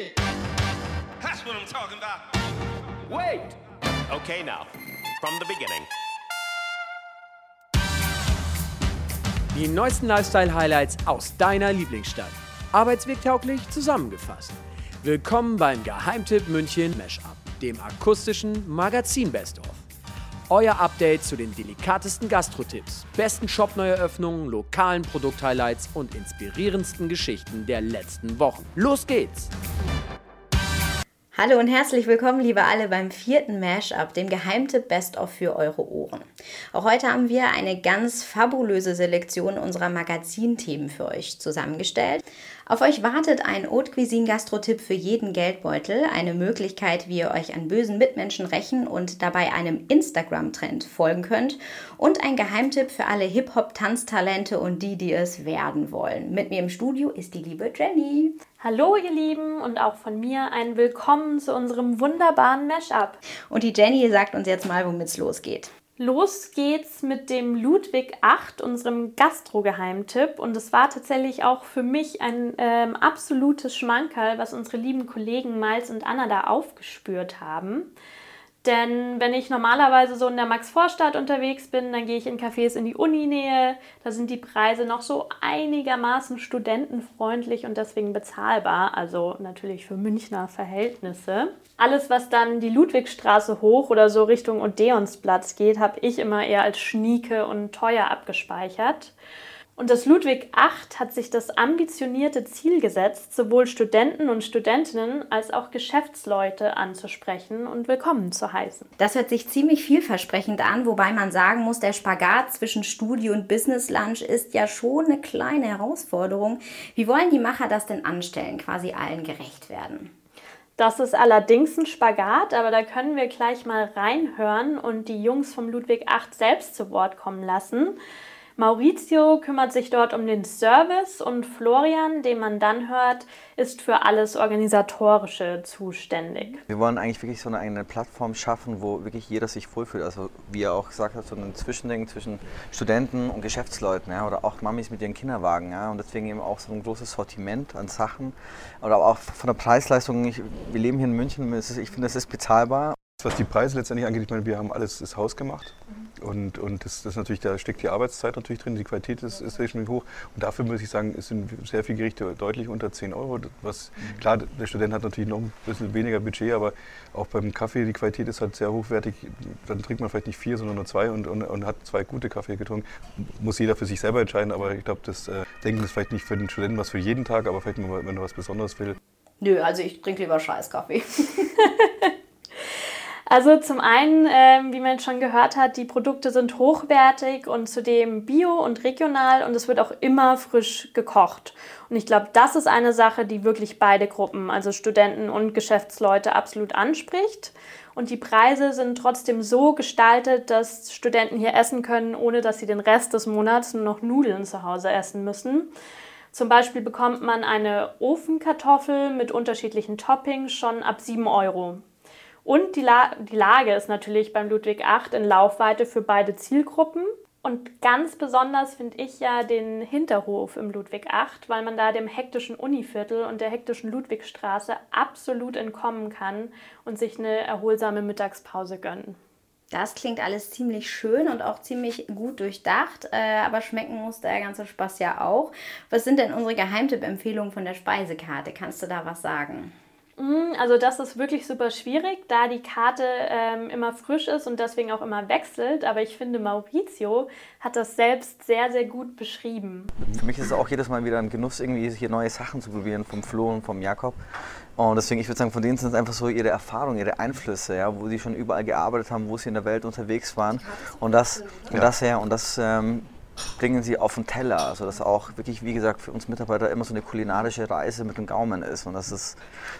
Yeah. That's what I'm talking about. Wait! Okay, now, from the beginning. Die neuesten Lifestyle-Highlights aus deiner Lieblingsstadt. Arbeitswegtauglich zusammengefasst. Willkommen beim Geheimtipp München Mashup, dem akustischen Magazin Best of. Euer Update zu den delikatesten Gastrotipps, besten Shop-Neueröffnungen, lokalen Produkt-Highlights und inspirierendsten Geschichten der letzten Wochen. Los geht's! Hallo und herzlich willkommen, liebe alle, beim vierten Mashup, dem Geheimtipp Best of für eure Ohren. Auch heute haben wir eine ganz fabulöse Selektion unserer Magazinthemen für euch zusammengestellt. Auf euch wartet ein Haute Cuisine Gastro-Tipp für jeden Geldbeutel, eine Möglichkeit, wie ihr euch an bösen Mitmenschen rächen und dabei einem Instagram-Trend folgen könnt und ein Geheimtipp für alle Hip-Hop-Tanztalente und die, die es werden wollen. Mit mir im Studio ist die liebe Jenny. Hallo ihr Lieben und auch von mir ein Willkommen zu unserem wunderbaren Mashup. Und die Jenny sagt uns jetzt mal, womit es losgeht. Los geht's mit dem Ludwig 8, unserem Gastro-Geheimtipp. Und es war tatsächlich auch für mich ein ähm, absolutes Schmankerl, was unsere lieben Kollegen Miles und Anna da aufgespürt haben. Denn wenn ich normalerweise so in der Max-Vorstadt unterwegs bin, dann gehe ich in Cafés in die Uninähe. Da sind die Preise noch so einigermaßen studentenfreundlich und deswegen bezahlbar. Also natürlich für Münchner Verhältnisse. Alles, was dann die Ludwigstraße hoch oder so Richtung Odeonsplatz geht, habe ich immer eher als schnieke und teuer abgespeichert. Und das Ludwig VIII hat sich das ambitionierte Ziel gesetzt, sowohl Studenten und Studentinnen als auch Geschäftsleute anzusprechen und willkommen zu heißen. Das hört sich ziemlich vielversprechend an, wobei man sagen muss, der Spagat zwischen Studio und Business Lunch ist ja schon eine kleine Herausforderung. Wie wollen die Macher das denn anstellen, quasi allen gerecht werden? Das ist allerdings ein Spagat, aber da können wir gleich mal reinhören und die Jungs vom Ludwig VIII selbst zu Wort kommen lassen. Maurizio kümmert sich dort um den Service und Florian, den man dann hört, ist für alles Organisatorische zuständig. Wir wollen eigentlich wirklich so eine eigene Plattform schaffen, wo wirklich jeder sich wohlfühlt. Also wie er auch gesagt hat, so ein Zwischending zwischen Studenten und Geschäftsleuten ja, oder auch Mamis mit ihren Kinderwagen. Ja, und deswegen eben auch so ein großes Sortiment an Sachen. Oder auch von der Preisleistung. Ich, wir leben hier in München, ich finde, das ist bezahlbar. Was die Preise letztendlich angeht, ich meine, wir haben alles das Haus gemacht. Und, und das, das natürlich, da steckt die Arbeitszeit natürlich drin, die Qualität ist, ist schon hoch. Und dafür muss ich sagen, es sind sehr viele Gerichte deutlich unter 10 Euro. Was, klar, der Student hat natürlich noch ein bisschen weniger Budget, aber auch beim Kaffee, die Qualität ist halt sehr hochwertig. Dann trinkt man vielleicht nicht vier, sondern nur zwei und, und, und hat zwei gute Kaffee getrunken. Muss jeder für sich selber entscheiden, aber ich glaube, das äh, Denken ist vielleicht nicht für den Studenten was für jeden Tag, aber vielleicht, wenn er was Besonderes will. Nö, also ich trinke lieber Scheißkaffee. Also zum einen, äh, wie man schon gehört hat, die Produkte sind hochwertig und zudem bio und regional und es wird auch immer frisch gekocht. Und ich glaube, das ist eine Sache, die wirklich beide Gruppen, also Studenten und Geschäftsleute, absolut anspricht. Und die Preise sind trotzdem so gestaltet, dass Studenten hier essen können, ohne dass sie den Rest des Monats nur noch Nudeln zu Hause essen müssen. Zum Beispiel bekommt man eine Ofenkartoffel mit unterschiedlichen Toppings schon ab 7 Euro. Und die, La die Lage ist natürlich beim Ludwig 8 in Laufweite für beide Zielgruppen. Und ganz besonders finde ich ja den Hinterhof im Ludwig 8, weil man da dem hektischen Univiertel und der hektischen Ludwigstraße absolut entkommen kann und sich eine erholsame Mittagspause gönnen. Das klingt alles ziemlich schön und auch ziemlich gut durchdacht, äh, aber schmecken muss der ganze Spaß ja auch. Was sind denn unsere Geheimtipp-Empfehlungen von der Speisekarte? Kannst du da was sagen? Mm, also das ist wirklich super schwierig, da die Karte ähm, immer frisch ist und deswegen auch immer wechselt. Aber ich finde, Maurizio hat das selbst sehr, sehr gut beschrieben. Für mich ist es auch jedes Mal wieder ein Genuss, irgendwie hier neue Sachen zu probieren vom Flo und vom Jakob. Und deswegen, ich würde sagen, von denen sind es einfach so ihre Erfahrungen, ihre Einflüsse, ja, wo sie schon überall gearbeitet haben, wo sie in der Welt unterwegs waren. Und das, und das, ja, und das ähm, bringen sie auf den Teller. Also dass auch wirklich, wie gesagt, für uns Mitarbeiter immer so eine kulinarische Reise mit dem Gaumen ist. Und das, ist,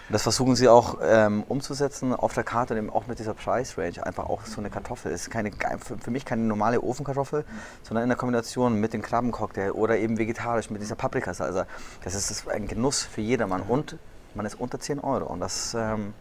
das versuchen sie auch ähm, umzusetzen auf der Karte, eben auch mit dieser Price-Range. Einfach auch so eine Kartoffel. Es ist keine, für mich keine normale Ofenkartoffel, sondern in der Kombination mit dem Krabbencocktail oder eben vegetarisch mit dieser Paprikasalsa. Das ist ein Genuss für jedermann. Und man ist unter 10 Euro. Und das, ähm,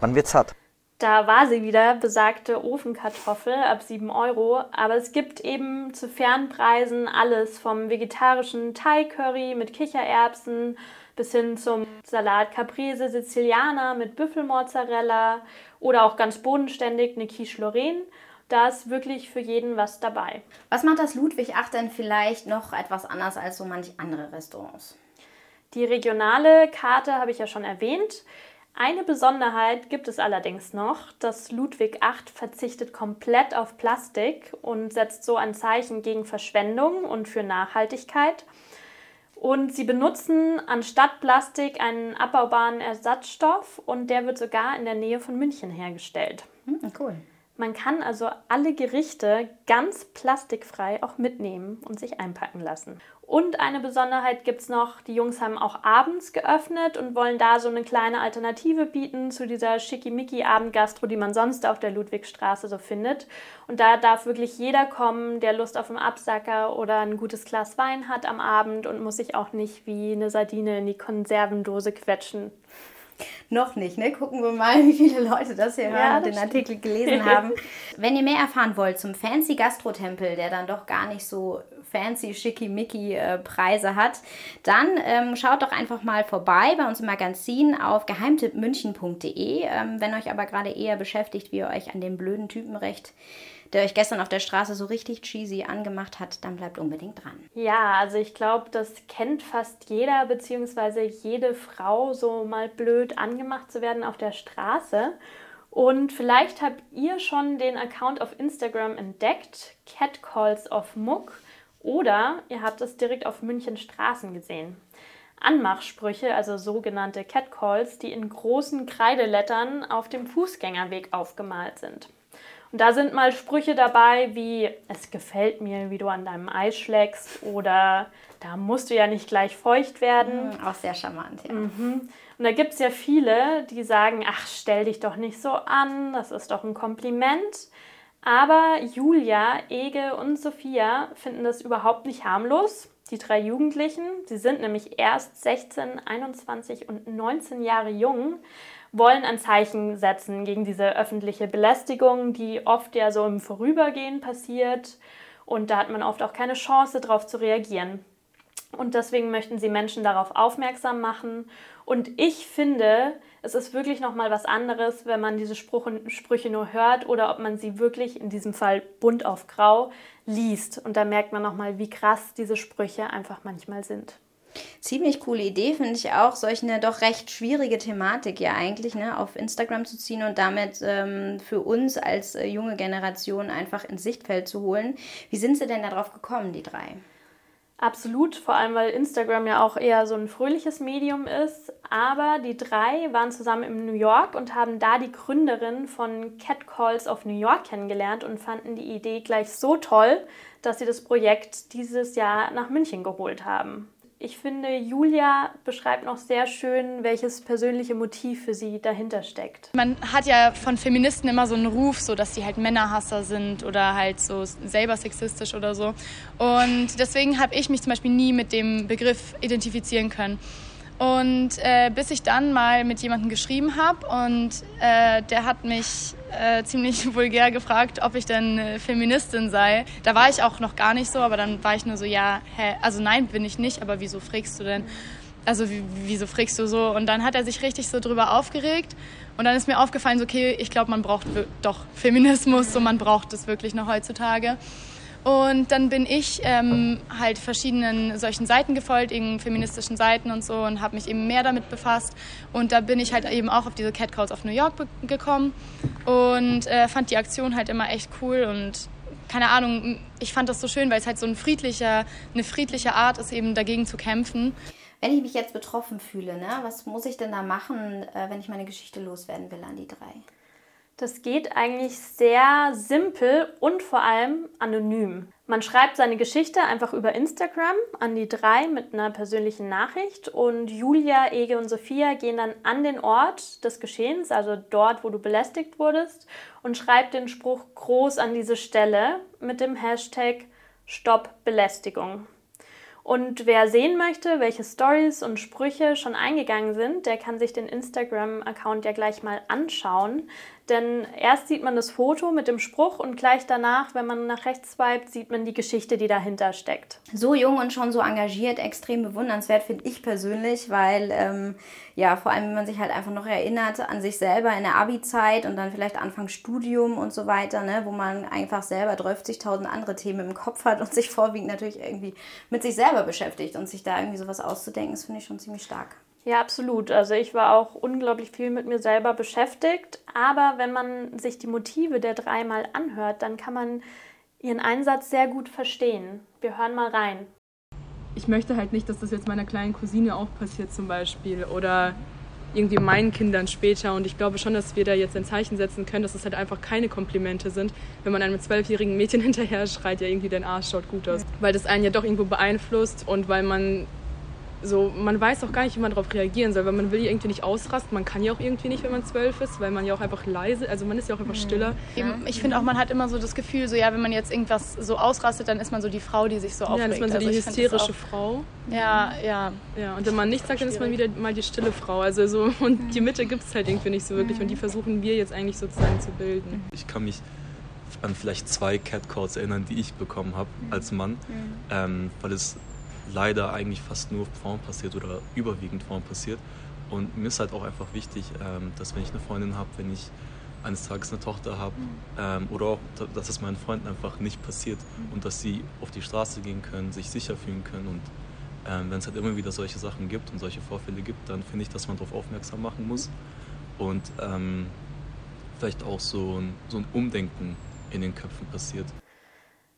man wird satt. Da war sie wieder, besagte Ofenkartoffel ab 7 Euro. Aber es gibt eben zu fairen Preisen alles vom vegetarischen Thai-Curry mit Kichererbsen bis hin zum Salat Caprese Sizilianer mit Büffelmozzarella oder auch ganz bodenständig eine Quiche Lorraine. Da ist wirklich für jeden was dabei. Was macht das Ludwig 8 denn vielleicht noch etwas anders als so manch andere Restaurants? Die regionale Karte habe ich ja schon erwähnt. Eine Besonderheit gibt es allerdings noch. Das Ludwig 8 verzichtet komplett auf Plastik und setzt so ein Zeichen gegen Verschwendung und für Nachhaltigkeit. Und sie benutzen anstatt Plastik einen abbaubaren Ersatzstoff und der wird sogar in der Nähe von München hergestellt. Hm, cool. Man kann also alle Gerichte ganz plastikfrei auch mitnehmen und sich einpacken lassen. Und eine Besonderheit gibt es noch, die Jungs haben auch abends geöffnet und wollen da so eine kleine Alternative bieten zu dieser Schickimicki-Abendgastro, die man sonst auf der Ludwigstraße so findet. Und da darf wirklich jeder kommen, der Lust auf einen Absacker oder ein gutes Glas Wein hat am Abend und muss sich auch nicht wie eine Sardine in die Konservendose quetschen. Noch nicht, ne? Gucken wir mal, wie viele Leute das hier hören und den stimmt. Artikel gelesen haben. Wenn ihr mehr erfahren wollt zum Fancy Gastro-Tempel, der dann doch gar nicht so fancy, schickimicki äh, Preise hat, dann ähm, schaut doch einfach mal vorbei bei uns im Magazin auf geheimtippmünchen.de. Ähm, wenn euch aber gerade eher beschäftigt, wie ihr euch an dem blöden Typen recht der euch gestern auf der Straße so richtig cheesy angemacht hat, dann bleibt unbedingt dran. Ja, also ich glaube, das kennt fast jeder, beziehungsweise jede Frau, so mal blöd angemacht zu werden auf der Straße. Und vielleicht habt ihr schon den Account auf Instagram entdeckt, Catcalls of Muck, oder ihr habt es direkt auf München Straßen gesehen. Anmachsprüche, also sogenannte Catcalls, die in großen Kreidelettern auf dem Fußgängerweg aufgemalt sind. Und da sind mal Sprüche dabei wie, es gefällt mir, wie du an deinem Eis schlägst oder da musst du ja nicht gleich feucht werden. Mhm, auch sehr charmant, ja. Mhm. Und da gibt es ja viele, die sagen, ach, stell dich doch nicht so an, das ist doch ein Kompliment. Aber Julia, Ege und Sophia finden das überhaupt nicht harmlos. Die drei Jugendlichen, sie sind nämlich erst 16, 21 und 19 Jahre jung wollen ein Zeichen setzen gegen diese öffentliche Belästigung, die oft ja so im Vorübergehen passiert. Und da hat man oft auch keine Chance, darauf zu reagieren. Und deswegen möchten sie Menschen darauf aufmerksam machen. Und ich finde, es ist wirklich nochmal was anderes, wenn man diese Sprüche nur hört oder ob man sie wirklich in diesem Fall bunt auf grau liest. Und da merkt man nochmal, wie krass diese Sprüche einfach manchmal sind. Ziemlich coole Idee, finde ich auch, solch eine doch recht schwierige Thematik ja eigentlich ne, auf Instagram zu ziehen und damit ähm, für uns als äh, junge Generation einfach ins Sichtfeld zu holen. Wie sind Sie denn darauf gekommen, die drei? Absolut, vor allem weil Instagram ja auch eher so ein fröhliches Medium ist. Aber die drei waren zusammen in New York und haben da die Gründerin von Catcalls of New York kennengelernt und fanden die Idee gleich so toll, dass sie das Projekt dieses Jahr nach München geholt haben ich finde, Julia beschreibt noch sehr schön, welches persönliche Motiv für sie dahinter steckt. Man hat ja von Feministen immer so einen Ruf, so dass sie halt Männerhasser sind oder halt so selber sexistisch oder so. Und deswegen habe ich mich zum Beispiel nie mit dem Begriff identifizieren können. Und äh, bis ich dann mal mit jemandem geschrieben habe und äh, der hat mich äh, ziemlich vulgär gefragt, ob ich denn äh, Feministin sei. Da war ich auch noch gar nicht so, aber dann war ich nur so, ja, hä, also nein, bin ich nicht, aber wieso fragst du denn? Also wieso fragst du so? Und dann hat er sich richtig so drüber aufgeregt und dann ist mir aufgefallen, so, okay, ich glaube, man braucht doch Feminismus, so man braucht es wirklich noch heutzutage. Und dann bin ich ähm, halt verschiedenen solchen Seiten gefolgt, eben feministischen Seiten und so und habe mich eben mehr damit befasst. Und da bin ich halt eben auch auf diese Catcalls of New York gekommen und äh, fand die Aktion halt immer echt cool und keine Ahnung, ich fand das so schön, weil es halt so ein friedlicher, eine friedliche Art ist, eben dagegen zu kämpfen. Wenn ich mich jetzt betroffen fühle, ne, was muss ich denn da machen, äh, wenn ich meine Geschichte loswerden will an die drei? Das geht eigentlich sehr simpel und vor allem anonym. Man schreibt seine Geschichte einfach über Instagram an die drei mit einer persönlichen Nachricht und Julia, Ege und Sophia gehen dann an den Ort des Geschehens, also dort, wo du belästigt wurdest, und schreibt den Spruch groß an diese Stelle mit dem Hashtag Stopp Belästigung. Und wer sehen möchte, welche Stories und Sprüche schon eingegangen sind, der kann sich den Instagram-Account ja gleich mal anschauen. Denn erst sieht man das Foto mit dem Spruch und gleich danach, wenn man nach rechts swipet, sieht man die Geschichte, die dahinter steckt. So jung und schon so engagiert, extrem bewundernswert finde ich persönlich, weil ähm, ja, vor allem wenn man sich halt einfach noch erinnert an sich selber in der Abi-Zeit und dann vielleicht Anfang Studium und so weiter, ne, wo man einfach selber 30.000 andere Themen im Kopf hat und sich vorwiegend natürlich irgendwie mit sich selber beschäftigt und sich da irgendwie sowas auszudenken, das finde ich schon ziemlich stark. Ja, absolut. Also ich war auch unglaublich viel mit mir selber beschäftigt. Aber wenn man sich die Motive der drei mal anhört, dann kann man ihren Einsatz sehr gut verstehen. Wir hören mal rein. Ich möchte halt nicht, dass das jetzt meiner kleinen Cousine auch passiert zum Beispiel oder irgendwie meinen Kindern später. Und ich glaube schon, dass wir da jetzt ein Zeichen setzen können, dass es halt einfach keine Komplimente sind, wenn man einem zwölfjährigen Mädchen hinterher schreit, ja irgendwie dein Arsch schaut gut aus. Weil das einen ja doch irgendwo beeinflusst und weil man so, man weiß auch gar nicht, wie man darauf reagieren soll, weil man will irgendwie nicht ausrasten. Man kann ja auch irgendwie nicht, wenn man zwölf ist, weil man ja auch einfach leise, also man ist ja auch einfach mhm. stiller. Eben, ich finde auch, man hat immer so das Gefühl, so ja, wenn man jetzt irgendwas so ausrastet, dann ist man so die Frau, die sich so aufregt. Ja, dann ist man so die also hysterische Frau. Ja, ja. Ja, und wenn man nichts sagt, dann ist man wieder mal die stille Frau. Also so, und mhm. die Mitte gibt es halt irgendwie nicht so wirklich und die versuchen wir jetzt eigentlich sozusagen zu bilden. Ich kann mich an vielleicht zwei Catcalls erinnern, die ich bekommen habe als Mann, mhm. ähm, weil es leider eigentlich fast nur Frauen passiert oder überwiegend Frauen passiert. Und mir ist halt auch einfach wichtig, ähm, dass wenn ich eine Freundin habe, wenn ich eines Tages eine Tochter habe mhm. ähm, oder auch, dass es meinen Freunden einfach nicht passiert mhm. und dass sie auf die Straße gehen können, sich sicher fühlen können und ähm, wenn es halt immer wieder solche Sachen gibt und solche Vorfälle gibt, dann finde ich, dass man darauf aufmerksam machen muss und ähm, vielleicht auch so ein, so ein Umdenken in den Köpfen passiert.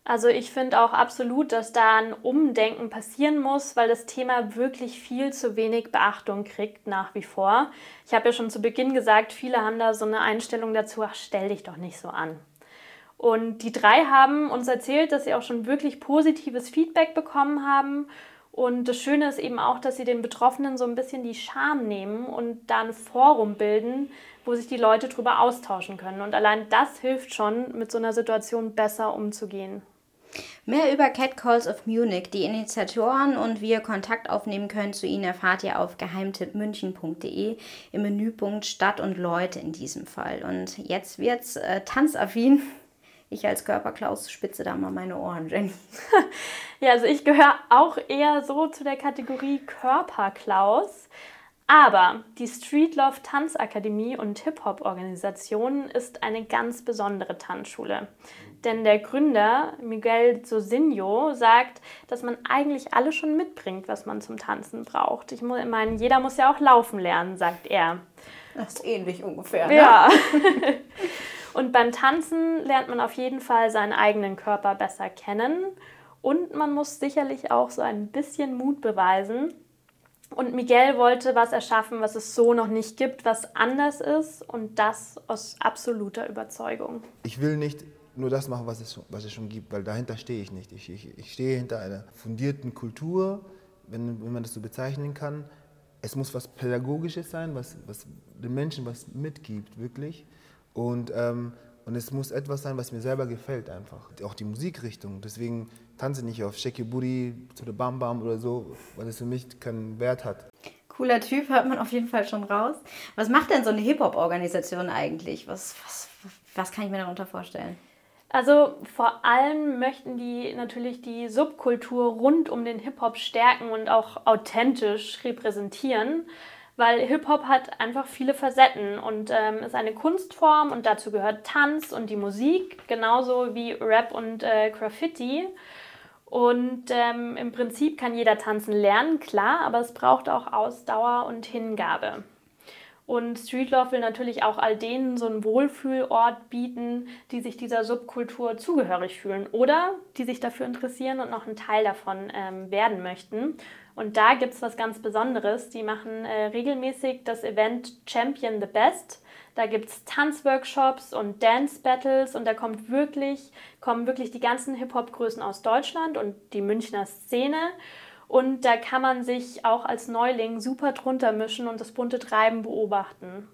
Also ich finde auch absolut, dass da ein Umdenken passieren muss, weil das Thema wirklich viel zu wenig Beachtung kriegt nach wie vor. Ich habe ja schon zu Beginn gesagt, viele haben da so eine Einstellung dazu, ach stell dich doch nicht so an. Und die drei haben uns erzählt, dass sie auch schon wirklich positives Feedback bekommen haben. Und das Schöne ist eben auch, dass sie den Betroffenen so ein bisschen die Scham nehmen und da ein Forum bilden, wo sich die Leute drüber austauschen können. Und allein das hilft schon, mit so einer Situation besser umzugehen. Mehr über Catcalls of Munich, die Initiatoren und wie ihr Kontakt aufnehmen könnt zu ihnen erfahrt ihr auf geheimtippmünchen.de im Menüpunkt Stadt und Leute in diesem Fall. Und jetzt wird's äh, tanzaffin. Ich als Körperklaus spitze da mal meine Ohren, Jenny. ja, also ich gehöre auch eher so zu der Kategorie Körperklaus. Aber die Street Love Tanzakademie und Hip-Hop-Organisation ist eine ganz besondere Tanzschule. Denn der Gründer Miguel Sosinho sagt, dass man eigentlich alles schon mitbringt, was man zum Tanzen braucht. Ich meine, jeder muss ja auch laufen lernen, sagt er. Das ist ähnlich ungefähr. Ne? Ja. und beim Tanzen lernt man auf jeden Fall seinen eigenen Körper besser kennen. Und man muss sicherlich auch so ein bisschen Mut beweisen, und Miguel wollte was erschaffen, was es so noch nicht gibt, was anders ist und das aus absoluter Überzeugung. Ich will nicht nur das machen, was es, was es schon gibt, weil dahinter stehe ich nicht. Ich, ich, ich stehe hinter einer fundierten Kultur, wenn, wenn man das so bezeichnen kann. Es muss was Pädagogisches sein, was, was den Menschen was mitgibt, wirklich. Und ähm, und es muss etwas sein, was mir selber gefällt einfach. Auch die Musikrichtung. Deswegen tanze ich nicht auf Shake Your Booty zu der Bam Bam oder so, weil es für mich keinen Wert hat. Cooler Typ, hört man auf jeden Fall schon raus. Was macht denn so eine Hip-Hop-Organisation eigentlich? Was, was, was kann ich mir darunter vorstellen? Also vor allem möchten die natürlich die Subkultur rund um den Hip-Hop stärken und auch authentisch repräsentieren weil Hip-Hop hat einfach viele Facetten und ähm, ist eine Kunstform und dazu gehört Tanz und die Musik, genauso wie Rap und äh, Graffiti. Und ähm, im Prinzip kann jeder tanzen lernen, klar, aber es braucht auch Ausdauer und Hingabe. Und Street Love will natürlich auch all denen so einen Wohlfühlort bieten, die sich dieser Subkultur zugehörig fühlen oder die sich dafür interessieren und noch ein Teil davon ähm, werden möchten. Und da gibt es was ganz Besonderes. Die machen äh, regelmäßig das Event Champion the Best. Da gibt es Tanzworkshops und Dance-Battles und da kommt wirklich, kommen wirklich die ganzen Hip-Hop-Größen aus Deutschland und die Münchner Szene. Und da kann man sich auch als Neuling super drunter mischen und das bunte Treiben beobachten.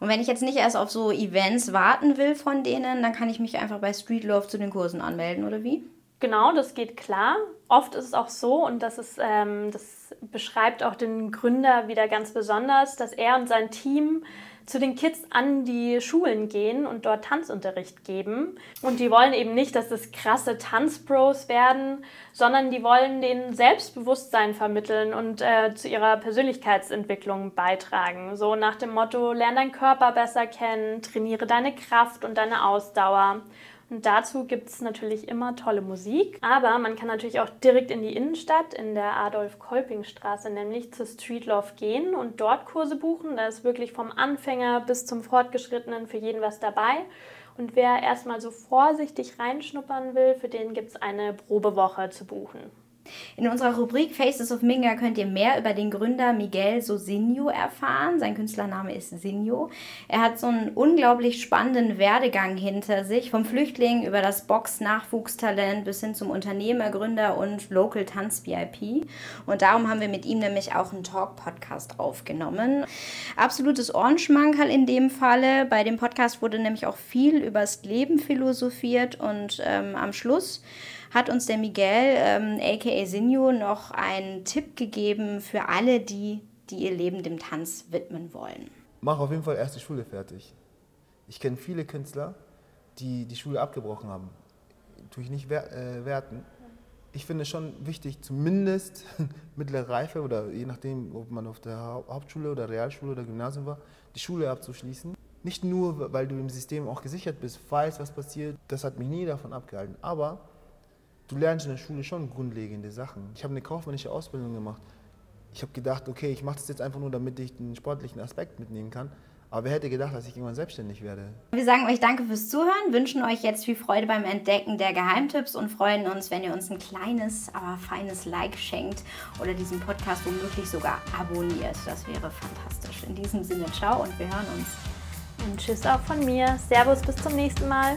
Und wenn ich jetzt nicht erst auf so Events warten will von denen, dann kann ich mich einfach bei Street Love zu den Kursen anmelden, oder wie? Genau, das geht klar. Oft ist es auch so, und das, ist, ähm, das beschreibt auch den Gründer wieder ganz besonders, dass er und sein Team zu den Kids an die Schulen gehen und dort Tanzunterricht geben. Und die wollen eben nicht, dass das krasse Tanzpros werden, sondern die wollen denen Selbstbewusstsein vermitteln und äh, zu ihrer Persönlichkeitsentwicklung beitragen. So nach dem Motto, lern deinen Körper besser kennen, trainiere deine Kraft und deine Ausdauer. Und dazu gibt es natürlich immer tolle Musik. Aber man kann natürlich auch direkt in die Innenstadt, in der Adolf-Kolping-Straße, nämlich zur Street Love gehen und dort Kurse buchen. Da ist wirklich vom Anfänger bis zum Fortgeschrittenen für jeden was dabei. Und wer erstmal so vorsichtig reinschnuppern will, für den gibt es eine Probewoche zu buchen. In unserer Rubrik Faces of Minga könnt ihr mehr über den Gründer Miguel Sosinho erfahren. Sein Künstlername ist Sinho. Er hat so einen unglaublich spannenden Werdegang hinter sich, vom Flüchtling über das Box-Nachwuchstalent bis hin zum Unternehmer, Gründer und Local Tanz VIP. Und darum haben wir mit ihm nämlich auch einen Talk-Podcast aufgenommen. Absolutes Ohrenschmankerl in dem Falle. Bei dem Podcast wurde nämlich auch viel übers Leben philosophiert und ähm, am Schluss hat uns der Miguel, ähm, aka Sinjo, noch einen Tipp gegeben für alle, die, die ihr Leben dem Tanz widmen wollen. Mach auf jeden Fall erst die Schule fertig. Ich kenne viele Künstler, die die Schule abgebrochen haben. Tue ich nicht wer äh, werten. Ich finde es schon wichtig, zumindest mittlere Reife oder je nachdem, ob man auf der Hauptschule oder Realschule oder Gymnasium war, die Schule abzuschließen. Nicht nur, weil du im System auch gesichert bist, falls was passiert, das hat mich nie davon abgehalten. Aber du lernst in der Schule schon grundlegende Sachen. Ich habe eine kaufmännische Ausbildung gemacht. Ich habe gedacht, okay, ich mache das jetzt einfach nur, damit ich den sportlichen Aspekt mitnehmen kann. Aber wer hätte gedacht, dass ich irgendwann selbstständig werde? Wir sagen euch danke fürs Zuhören, wünschen euch jetzt viel Freude beim Entdecken der Geheimtipps und freuen uns, wenn ihr uns ein kleines, aber feines Like schenkt oder diesen Podcast womöglich sogar abonniert. Das wäre fantastisch. In diesem Sinne, ciao und wir hören uns. Und tschüss auch von mir. Servus, bis zum nächsten Mal.